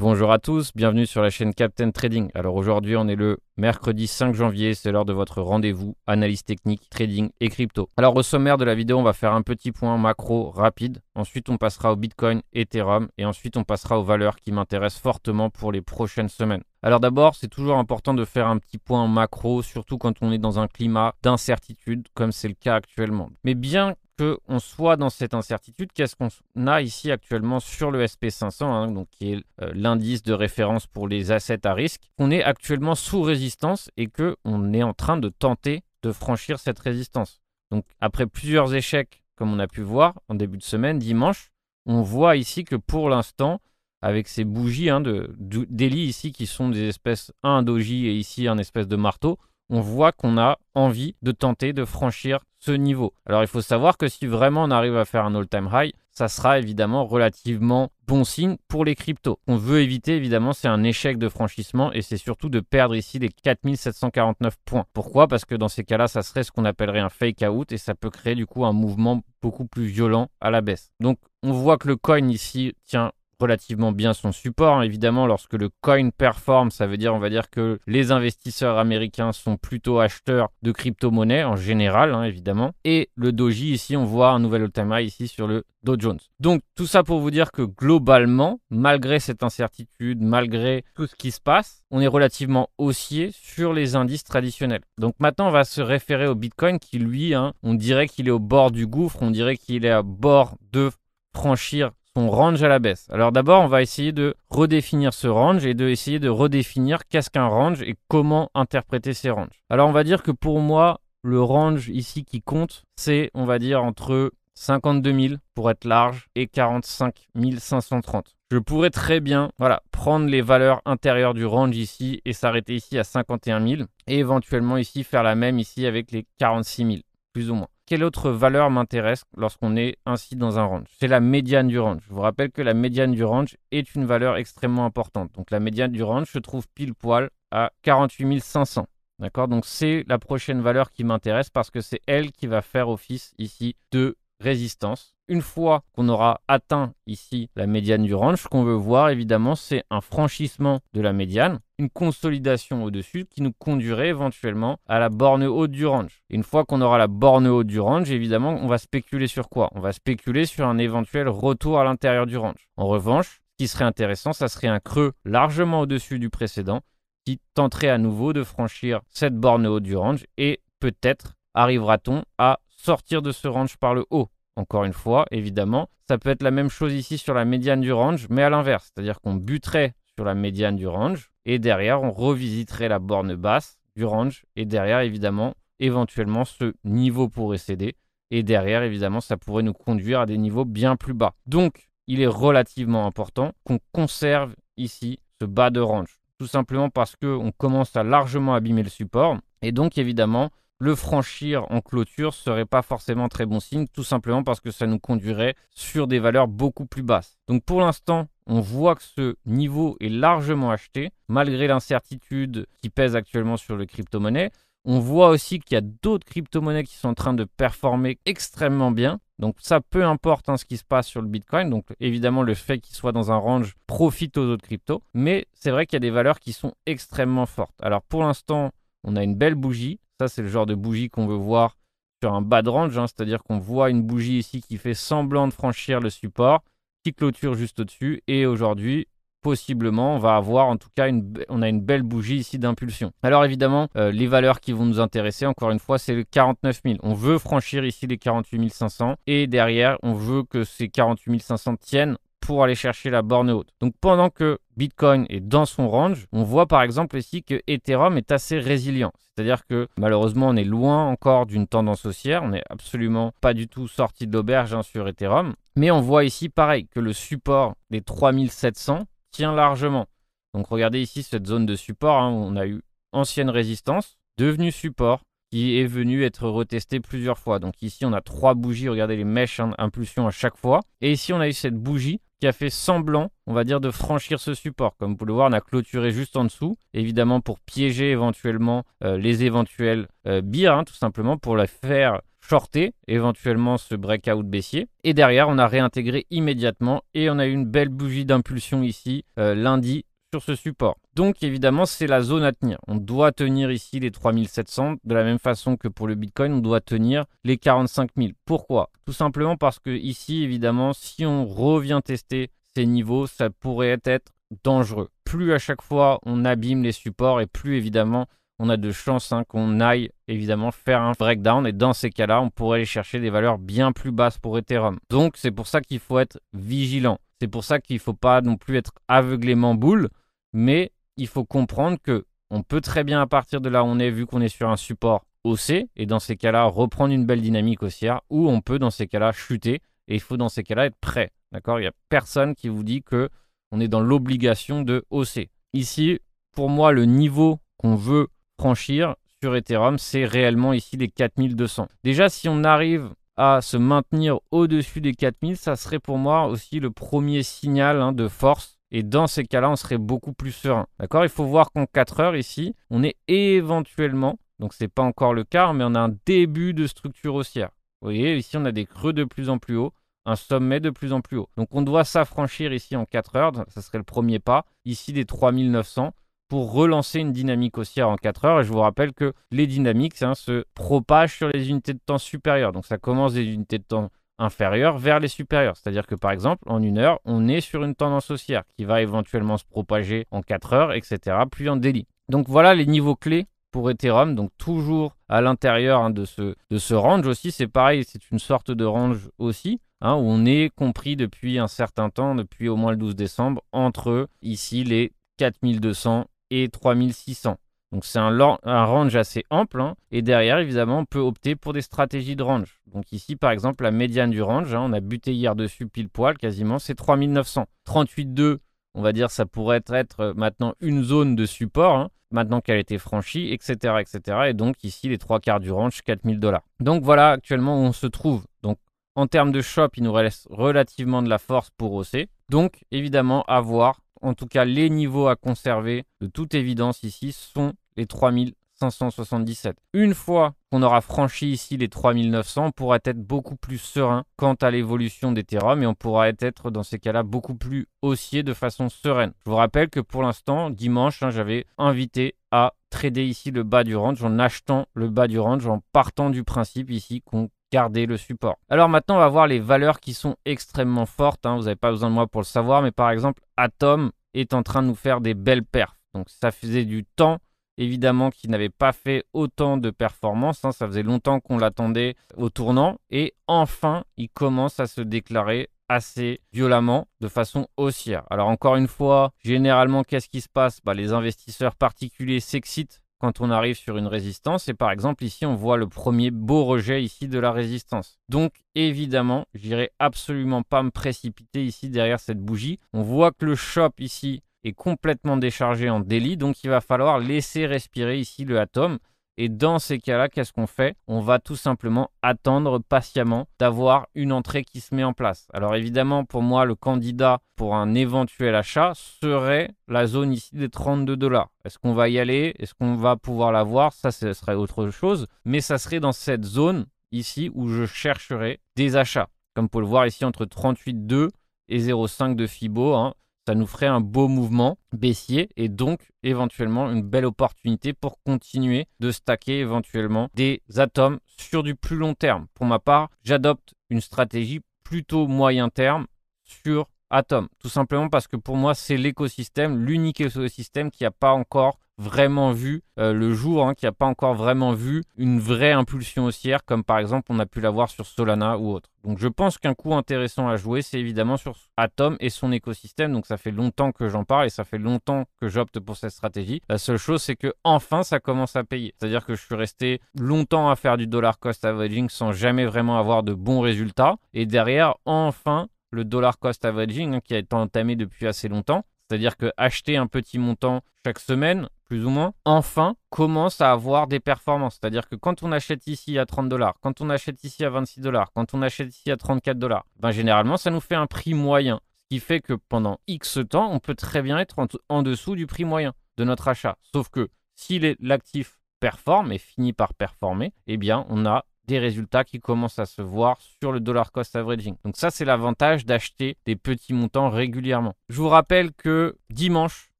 Bonjour à tous, bienvenue sur la chaîne Captain Trading. Alors aujourd'hui on est le mercredi 5 janvier, c'est l'heure de votre rendez-vous analyse technique, trading et crypto. Alors au sommaire de la vidéo on va faire un petit point macro rapide, ensuite on passera au Bitcoin, Ethereum et ensuite on passera aux valeurs qui m'intéressent fortement pour les prochaines semaines. Alors d'abord c'est toujours important de faire un petit point macro, surtout quand on est dans un climat d'incertitude comme c'est le cas actuellement. Mais bien qu'on soit dans cette incertitude, qu'est-ce qu'on a ici actuellement sur le SP500, hein, qui est euh, l'indice de référence pour les assets à risque, On est actuellement sous résistance et qu'on est en train de tenter de franchir cette résistance. Donc après plusieurs échecs, comme on a pu voir en début de semaine, dimanche, on voit ici que pour l'instant, avec ces bougies hein, de, ici qui sont des espèces, un doji et ici un espèce de marteau, on voit qu'on a envie de tenter de franchir ce niveau. Alors il faut savoir que si vraiment on arrive à faire un all-time high, ça sera évidemment relativement bon signe pour les cryptos. On veut éviter évidemment c'est un échec de franchissement et c'est surtout de perdre ici les 4749 points. Pourquoi? Parce que dans ces cas-là, ça serait ce qu'on appellerait un fake out et ça peut créer du coup un mouvement beaucoup plus violent à la baisse. Donc on voit que le coin ici tient relativement bien son support. Hein. Évidemment, lorsque le coin performe, ça veut dire, on va dire que les investisseurs américains sont plutôt acheteurs de crypto-monnaies en général, hein, évidemment. Et le doji, ici, on voit un nouvel all-time high ici sur le Dow Jones. Donc, tout ça pour vous dire que globalement, malgré cette incertitude, malgré tout ce qui se passe, on est relativement haussier sur les indices traditionnels. Donc maintenant, on va se référer au Bitcoin qui, lui, hein, on dirait qu'il est au bord du gouffre, on dirait qu'il est à bord de franchir range à la baisse. Alors d'abord, on va essayer de redéfinir ce range et de essayer de redéfinir qu'est-ce qu'un range et comment interpréter ces ranges. Alors on va dire que pour moi, le range ici qui compte, c'est on va dire entre 52 000 pour être large et 45 530. Je pourrais très bien voilà, prendre les valeurs intérieures du range ici et s'arrêter ici à 51 000 et éventuellement ici faire la même ici avec les 46 000, plus ou moins quelle autre valeur m'intéresse lorsqu'on est ainsi dans un range C'est la médiane du range. Je vous rappelle que la médiane du range est une valeur extrêmement importante. Donc la médiane du range se trouve pile poil à 48 500. D'accord? Donc c'est la prochaine valeur qui m'intéresse parce que c'est elle qui va faire office ici de résistance. Une fois qu'on aura atteint ici la médiane du range, ce qu'on veut voir évidemment, c'est un franchissement de la médiane, une consolidation au-dessus qui nous conduirait éventuellement à la borne haute du range. une fois qu'on aura la borne haute du range, évidemment, on va spéculer sur quoi? On va spéculer sur un éventuel retour à l'intérieur du range. En revanche, ce qui serait intéressant, ça serait un creux largement au-dessus du précédent qui tenterait à nouveau de franchir cette borne haute du range et peut-être arrivera-t-on à sortir de ce range par le haut. Encore une fois, évidemment, ça peut être la même chose ici sur la médiane du range, mais à l'inverse, c'est-à-dire qu'on buterait sur la médiane du range et derrière on revisiterait la borne basse du range et derrière évidemment éventuellement ce niveau pourrait céder et derrière évidemment ça pourrait nous conduire à des niveaux bien plus bas. Donc il est relativement important qu'on conserve ici ce bas de range tout simplement parce qu'on commence à largement abîmer le support et donc évidemment le franchir en clôture serait pas forcément très bon signe, tout simplement parce que ça nous conduirait sur des valeurs beaucoup plus basses. Donc pour l'instant, on voit que ce niveau est largement acheté, malgré l'incertitude qui pèse actuellement sur le crypto-monnaie. On voit aussi qu'il y a d'autres crypto-monnaies qui sont en train de performer extrêmement bien. Donc ça, peu importe hein, ce qui se passe sur le Bitcoin. Donc évidemment, le fait qu'il soit dans un range profite aux autres cryptos. Mais c'est vrai qu'il y a des valeurs qui sont extrêmement fortes. Alors pour l'instant, on a une belle bougie. Ça, c'est le genre de bougie qu'on veut voir sur un bas de range, hein. c'est-à-dire qu'on voit une bougie ici qui fait semblant de franchir le support, qui clôture juste au-dessus, et aujourd'hui, possiblement, on va avoir en tout cas une, on a une belle bougie ici d'impulsion. Alors évidemment, euh, les valeurs qui vont nous intéresser, encore une fois, c'est le 49 000. On veut franchir ici les 48 500 et derrière, on veut que ces 48 500 tiennent pour aller chercher la borne haute. Donc pendant que Bitcoin est dans son range, on voit par exemple ici que Ethereum est assez résilient. C'est-à-dire que malheureusement on est loin encore d'une tendance haussière, on n'est absolument pas du tout sorti de l'auberge hein, sur Ethereum. Mais on voit ici pareil que le support des 3700 tient largement. Donc regardez ici cette zone de support, hein, on a eu ancienne résistance, devenue support, qui est venu être retesté plusieurs fois. Donc ici on a trois bougies, regardez les mèches hein, impulsion à chaque fois. Et ici on a eu cette bougie qui a fait semblant, on va dire, de franchir ce support. Comme vous pouvez le voir, on a clôturé juste en dessous, évidemment pour piéger éventuellement euh, les éventuels euh, hein, tout simplement pour la faire shorté éventuellement ce breakout baissier. Et derrière, on a réintégré immédiatement et on a eu une belle bougie d'impulsion ici euh, lundi sur ce support. Donc évidemment, c'est la zone à tenir. On doit tenir ici les 3700 de la même façon que pour le Bitcoin, on doit tenir les 45 000. Pourquoi? Tout simplement parce que ici, évidemment, si on revient tester ces niveaux, ça pourrait être dangereux. Plus à chaque fois on abîme les supports et plus évidemment on a de chances hein, qu'on aille évidemment faire un breakdown et dans ces cas-là on pourrait aller chercher des valeurs bien plus basses pour Ethereum. Donc c'est pour ça qu'il faut être vigilant. C'est pour ça qu'il ne faut pas non plus être aveuglément boule, mais il faut comprendre que on peut très bien à partir de là où on est vu qu'on est sur un support haussé et dans ces cas-là reprendre une belle dynamique haussière ou on peut dans ces cas-là chuter et il faut dans ces cas-là être prêt. D'accord? Il n'y a personne qui vous dit que on est dans l'obligation de hausser. Ici, pour moi, le niveau qu'on veut franchir sur Ethereum, c'est réellement ici les 4200. Déjà, si on arrive à se maintenir au-dessus des 4000, ça serait pour moi aussi le premier signal hein, de force. Et dans ces cas-là, on serait beaucoup plus serein. D'accord? Il faut voir qu'en 4 heures ici, on est éventuellement, donc ce n'est pas encore le cas, mais on a un début de structure haussière. Vous voyez, ici, on a des creux de plus en plus hauts un sommet de plus en plus haut. Donc on doit s'affranchir ici en 4 heures, ça serait le premier pas, ici des 3900 pour relancer une dynamique haussière en 4 heures. Et je vous rappelle que les dynamiques hein, se propagent sur les unités de temps supérieures. Donc ça commence des unités de temps inférieures vers les supérieures. C'est-à-dire que par exemple, en une heure, on est sur une tendance haussière qui va éventuellement se propager en 4 heures, etc., puis en délit. Donc voilà les niveaux clés pour Ethereum, donc toujours à l'intérieur hein, de, ce, de ce range aussi. C'est pareil, c'est une sorte de range aussi. Hein, où on est compris depuis un certain temps, depuis au moins le 12 décembre, entre ici les 4200 et 3600. Donc c'est un, range assez ample. Hein, et derrière, évidemment, on peut opter pour des stratégies de range. Donc ici, par exemple, la médiane du range, hein, on a buté hier dessus pile poil quasiment, c'est 3900. 38,2, on va dire, ça pourrait être euh, maintenant une zone de support. maintenant qu'elle a été franchie, etc., etc. Et donc ici, les trois quarts du range, 4000 dollars. Donc voilà actuellement où on se trouve. Donc en termes de shop, il nous reste relativement de la force pour hausser. Donc, évidemment, à voir. En tout cas, les niveaux à conserver, de toute évidence, ici, sont les 3577. Une fois qu'on aura franchi ici les 3900, on pourra être beaucoup plus serein quant à l'évolution d'Ethereum et on pourra être dans ces cas-là beaucoup plus haussier de façon sereine. Je vous rappelle que pour l'instant, dimanche, hein, j'avais invité à trader ici le bas du range en achetant le bas du range en partant du principe ici qu'on garder le support. Alors maintenant, on va voir les valeurs qui sont extrêmement fortes. Hein. Vous n'avez pas besoin de moi pour le savoir, mais par exemple, Atom est en train de nous faire des belles perfs. Donc ça faisait du temps, évidemment, qu'il n'avait pas fait autant de performances. Hein. Ça faisait longtemps qu'on l'attendait au tournant. Et enfin, il commence à se déclarer assez violemment de façon haussière. Alors encore une fois, généralement, qu'est-ce qui se passe? Bah, Les investisseurs particuliers s'excitent quand on arrive sur une résistance. Et par exemple, ici, on voit le premier beau rejet ici de la résistance. Donc, évidemment, j'irai absolument pas me précipiter ici derrière cette bougie. On voit que le shop ici est complètement déchargé en délit. Donc, il va falloir laisser respirer ici le atome. Et dans ces cas-là, qu'est-ce qu'on fait? On va tout simplement attendre patiemment d'avoir une entrée qui se met en place. Alors évidemment, pour moi, le candidat pour un éventuel achat serait la zone ici des 32 dollars. Est-ce qu'on va y aller? Est-ce qu'on va pouvoir la voir? Ça, ce serait autre chose. Mais ça serait dans cette zone ici où je chercherai des achats. Comme vous pouvez le voir ici, entre 38,2 et 0,5 de FIBO. Hein ça nous ferait un beau mouvement baissier et donc éventuellement une belle opportunité pour continuer de stacker éventuellement des atomes sur du plus long terme. Pour ma part, j'adopte une stratégie plutôt moyen terme sur Atom. Tout simplement parce que pour moi, c'est l'écosystème, l'unique écosystème qui n'a pas encore vraiment vu euh, le jour, hein, qui n'a pas encore vraiment vu une vraie impulsion haussière, comme par exemple on a pu l'avoir sur Solana ou autre. Donc je pense qu'un coup intéressant à jouer, c'est évidemment sur Atom et son écosystème. Donc ça fait longtemps que j'en parle et ça fait longtemps que j'opte pour cette stratégie. La seule chose, c'est que enfin ça commence à payer. C'est-à-dire que je suis resté longtemps à faire du dollar cost averaging sans jamais vraiment avoir de bons résultats. Et derrière, enfin, le dollar cost averaging hein, qui a été entamé depuis assez longtemps, c'est-à-dire que acheter un petit montant chaque semaine, plus ou moins, enfin commence à avoir des performances. C'est-à-dire que quand on achète ici à 30 dollars, quand on achète ici à 26 dollars, quand on achète ici à 34 dollars, ben généralement ça nous fait un prix moyen. Ce qui fait que pendant X temps, on peut très bien être en, dessous du prix moyen de notre achat. Sauf que si l'actif performe et finit par performer, eh bien on a des résultats qui commencent à se voir sur le dollar cost averaging. Donc ça, c'est l'avantage d'acheter des petits montants régulièrement. Je vous rappelle que dimanche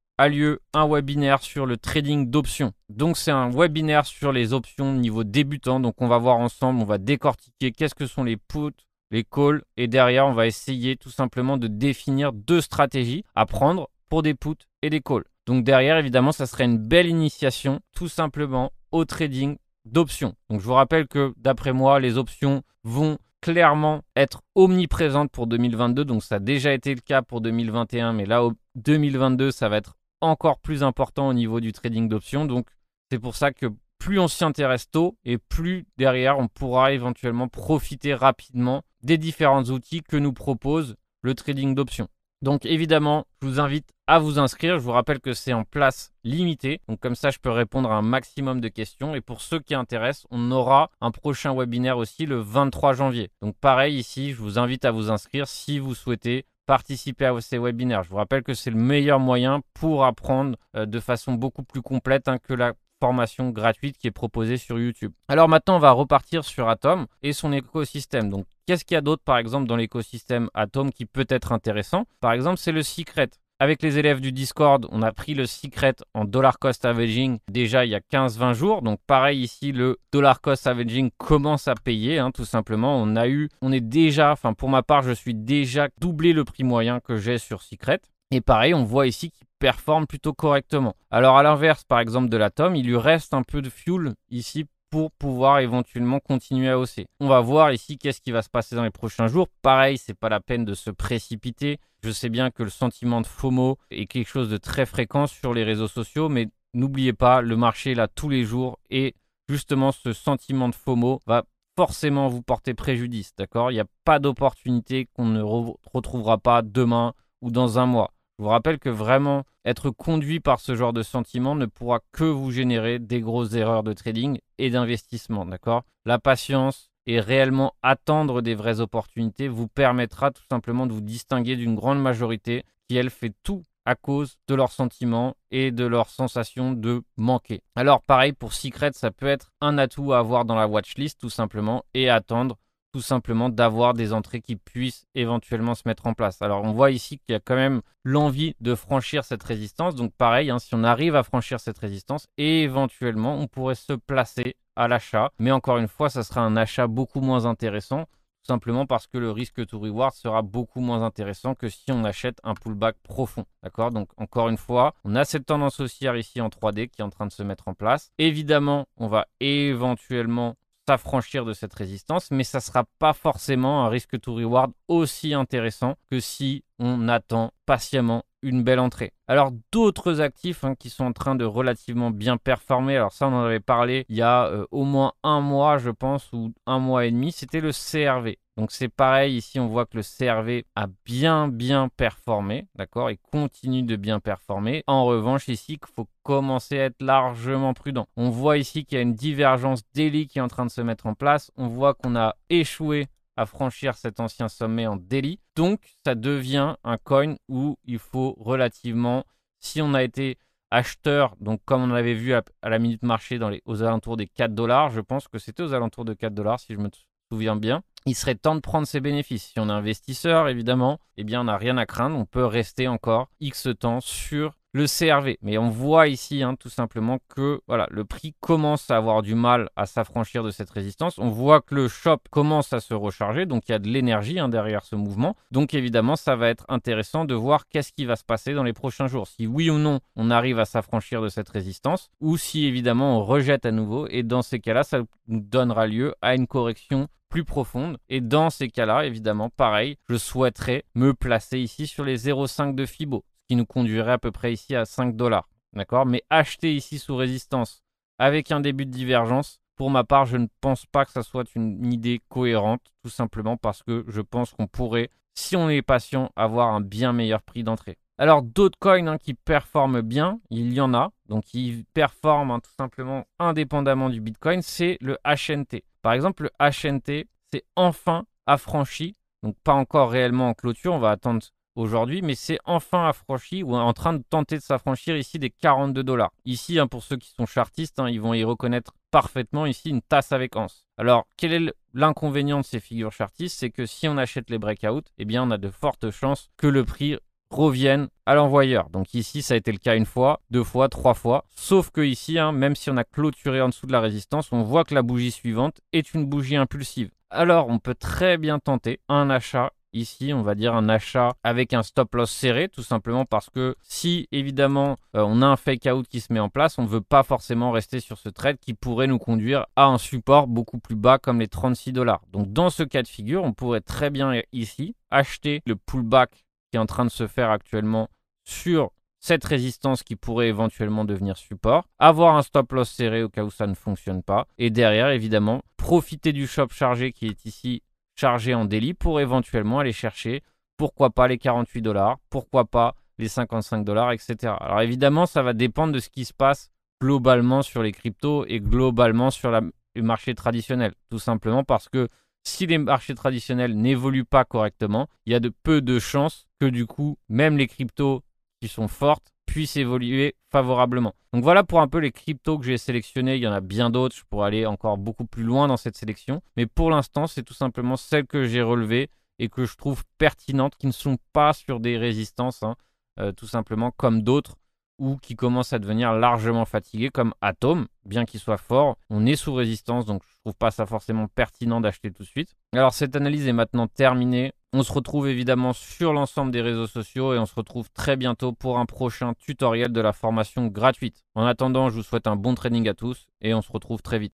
a lieu un webinaire sur le trading d'options. Donc c'est un webinaire sur les options niveau débutant. Donc on va voir ensemble, on va décortiquer qu'est-ce que sont les puts, les calls et derrière on va essayer tout simplement de définir deux stratégies à prendre pour des puts et des calls. Donc derrière évidemment ça serait une belle initiation tout simplement au trading d'options. Donc je vous rappelle que d'après moi, les options vont clairement être omniprésentes pour 2022. Donc ça a déjà été le cas pour 2021, mais là, 2022, ça va être encore plus important au niveau du trading d'options. Donc c'est pour ça que plus on s'y intéresse tôt et plus derrière on pourra éventuellement profiter rapidement des différents outils que nous propose le trading d'options. Donc évidemment, je vous invite à vous inscrire. Je vous rappelle que c'est en place limitée. Donc comme ça, je peux répondre à un maximum de questions. Et pour ceux qui intéressent, on aura un prochain webinaire aussi le 23 janvier. Donc pareil ici, je vous invite à vous inscrire si vous souhaitez participer à ces webinaires. Je vous rappelle que c'est le meilleur moyen pour apprendre euh, de façon beaucoup plus complète hein, que la formation gratuite qui est proposée sur YouTube. Alors maintenant, on va repartir sur Atom et son écosystème. Qu'est-ce qu'il y a d'autre, par exemple, dans l'écosystème Atom qui peut être intéressant? Par exemple, c'est le secret. Avec les élèves du Discord, on a pris le secret en dollar cost averaging déjà il y a 15-20 jours. Donc pareil ici, le dollar cost averaging commence à payer, hein, tout simplement. On a eu, on est déjà, enfin pour ma part, je suis déjà doublé le prix moyen que j'ai sur secret. Et pareil, on voit ici qu'il performe plutôt correctement. Alors à l'inverse, par exemple de l'atome, il lui reste un peu de fuel ici pour pouvoir éventuellement continuer à hausser. On va voir ici qu'est-ce qui va se passer dans les prochains jours. Pareil, c'est pas la peine de se précipiter. Je sais bien que le sentiment de FOMO est quelque chose de très fréquent sur les réseaux sociaux, mais n'oubliez pas, le marché est là tous les jours et justement ce sentiment de FOMO va forcément vous porter préjudice, d'accord? Il n'y a pas d'opportunité qu'on ne retrouvera pas demain ou dans un mois. Je vous rappelle que vraiment être conduit par ce genre de sentiment ne pourra que vous générer des grosses erreurs de trading et d'investissement, d'accord? La patience et réellement attendre des vraies opportunités vous permettra tout simplement de vous distinguer d'une grande majorité qui, elle, fait tout à cause de leurs sentiments et de leur sensation de manquer. Alors pareil pour Secret, ça peut être un atout à avoir dans la watchlist tout simplement et attendre tout simplement d'avoir des entrées qui puissent éventuellement se mettre en place. Alors on voit ici qu'il y a quand même l'envie de franchir cette résistance. Donc pareil, hein, si on arrive à franchir cette résistance, éventuellement on pourrait se placer à l'achat. Mais encore une fois, ça sera un achat beaucoup moins intéressant. Tout simplement parce que le risque to reward sera beaucoup moins intéressant que si on achète un pullback profond. D'accord? Donc encore une fois, on a cette tendance haussière ici en 3D qui est en train de se mettre en place. Évidemment, on va éventuellement s'affranchir de cette résistance, mais ça ne sera pas forcément un risque to reward aussi intéressant que si on attend patiemment une belle entrée. Alors d'autres actifs hein, qui sont en train de relativement bien performer, alors ça on en avait parlé il y a euh, au moins un mois je pense ou un mois et demi, c'était le CRV. Donc c'est pareil, ici on voit que le CRV a bien bien performé, d'accord, et continue de bien performer. En revanche ici, il faut commencer à être largement prudent. On voit ici qu'il y a une divergence daily qui est en train de se mettre en place. On voit qu'on a échoué à franchir cet ancien sommet en daily. Donc ça devient un coin où il faut relativement, si on a été acheteur, donc comme on avait vu à, la minute marché aux alentours des 4 dollars, je pense que c'était aux alentours de 4 dollars si je me bien, il serait temps de prendre ses bénéfices. Si on est investisseur, évidemment, eh bien, on n'a rien à craindre. On peut rester encore X temps sur le CRV. Mais on voit ici hein, tout simplement que voilà, le prix commence à avoir du mal à s'affranchir de cette résistance. On voit que le shop commence à se recharger, donc il y a de l'énergie hein, derrière ce mouvement. Donc évidemment, ça va être intéressant de voir qu'est-ce qui va se passer dans les prochains jours. Si oui ou non, on arrive à s'affranchir de cette résistance, ou si évidemment on rejette à nouveau. Et dans ces cas-là, ça nous donnera lieu à une correction plus profonde. Et dans ces cas-là, évidemment, pareil, je souhaiterais me placer ici sur les 0,5 de Fibo qui nous conduirait à peu près ici à 5 dollars. D'accord? Mais acheter ici sous résistance avec un début de divergence, pour ma part, je ne pense pas que ça soit une idée cohérente, tout simplement parce que je pense qu'on pourrait, si on est patient, avoir un bien meilleur prix d'entrée. Alors d'autres coins hein, qui performent bien, il y en a, donc qui performent hein, tout simplement indépendamment du Bitcoin, c'est le HNT. Par exemple, le HNT, c'est enfin affranchi, donc pas encore réellement en clôture, on va attendre aujourd'hui, mais c'est enfin affranchi ou en train de tenter de s'affranchir ici des 42 dollars. Ici, hein, pour ceux qui sont chartistes, ils vont y reconnaître parfaitement ici une tasse avec anse. Alors, quel est l'inconvénient de ces figures chartistes? C'est que si on achète les breakouts, eh bien, on a de fortes chances que le prix revienne à l'envoyeur. Donc ici, ça a été le cas une fois, deux fois, trois fois. Sauf que ici, hein, même si on a clôturé en dessous de la résistance, on voit que la bougie suivante est une bougie impulsive. Alors, on peut très bien tenter un achat Ici, on va dire un achat avec un stop loss serré, tout simplement parce que si évidemment euh, on a un fake out qui se met en place, on ne veut pas forcément rester sur ce trade qui pourrait nous conduire à un support beaucoup plus bas comme les 36 dollars. Donc dans ce cas de figure, on pourrait très bien ici acheter le pullback qui est en train de se faire actuellement sur cette résistance qui pourrait éventuellement devenir support, avoir un stop loss serré au cas où ça ne fonctionne pas, et derrière évidemment profiter du shop chargé qui est ici chargé en délit pour éventuellement aller chercher, pourquoi pas les 48 dollars, pourquoi pas les 55 dollars, etc. Alors évidemment, ça va dépendre de ce qui se passe globalement sur les cryptos et globalement sur la, le marché traditionnel. Tout simplement parce que si les marchés traditionnels n'évoluent pas correctement, il y a de peu de chances que du coup, même les cryptos qui sont fortes puissent évoluer favorablement. Donc voilà pour un peu les cryptos que j'ai sélectionnés. Il y en a bien d'autres. Je pourrais aller encore beaucoup plus loin dans cette sélection. Mais pour l'instant, c'est tout simplement celles que j'ai relevées et que je trouve pertinentes, qui ne sont pas sur des résistances, hein, euh, tout simplement comme d'autres ou qui commencent à devenir largement fatigués, comme Atom, bien qu'il soit fort. On est sous résistance, donc je trouve pas ça forcément pertinent d'acheter tout de suite. Alors cette analyse est maintenant terminée. On se retrouve évidemment sur l'ensemble des réseaux sociaux et on se retrouve très bientôt pour un prochain tutoriel de la formation gratuite. En attendant, je vous souhaite un bon training à tous et on se retrouve très vite.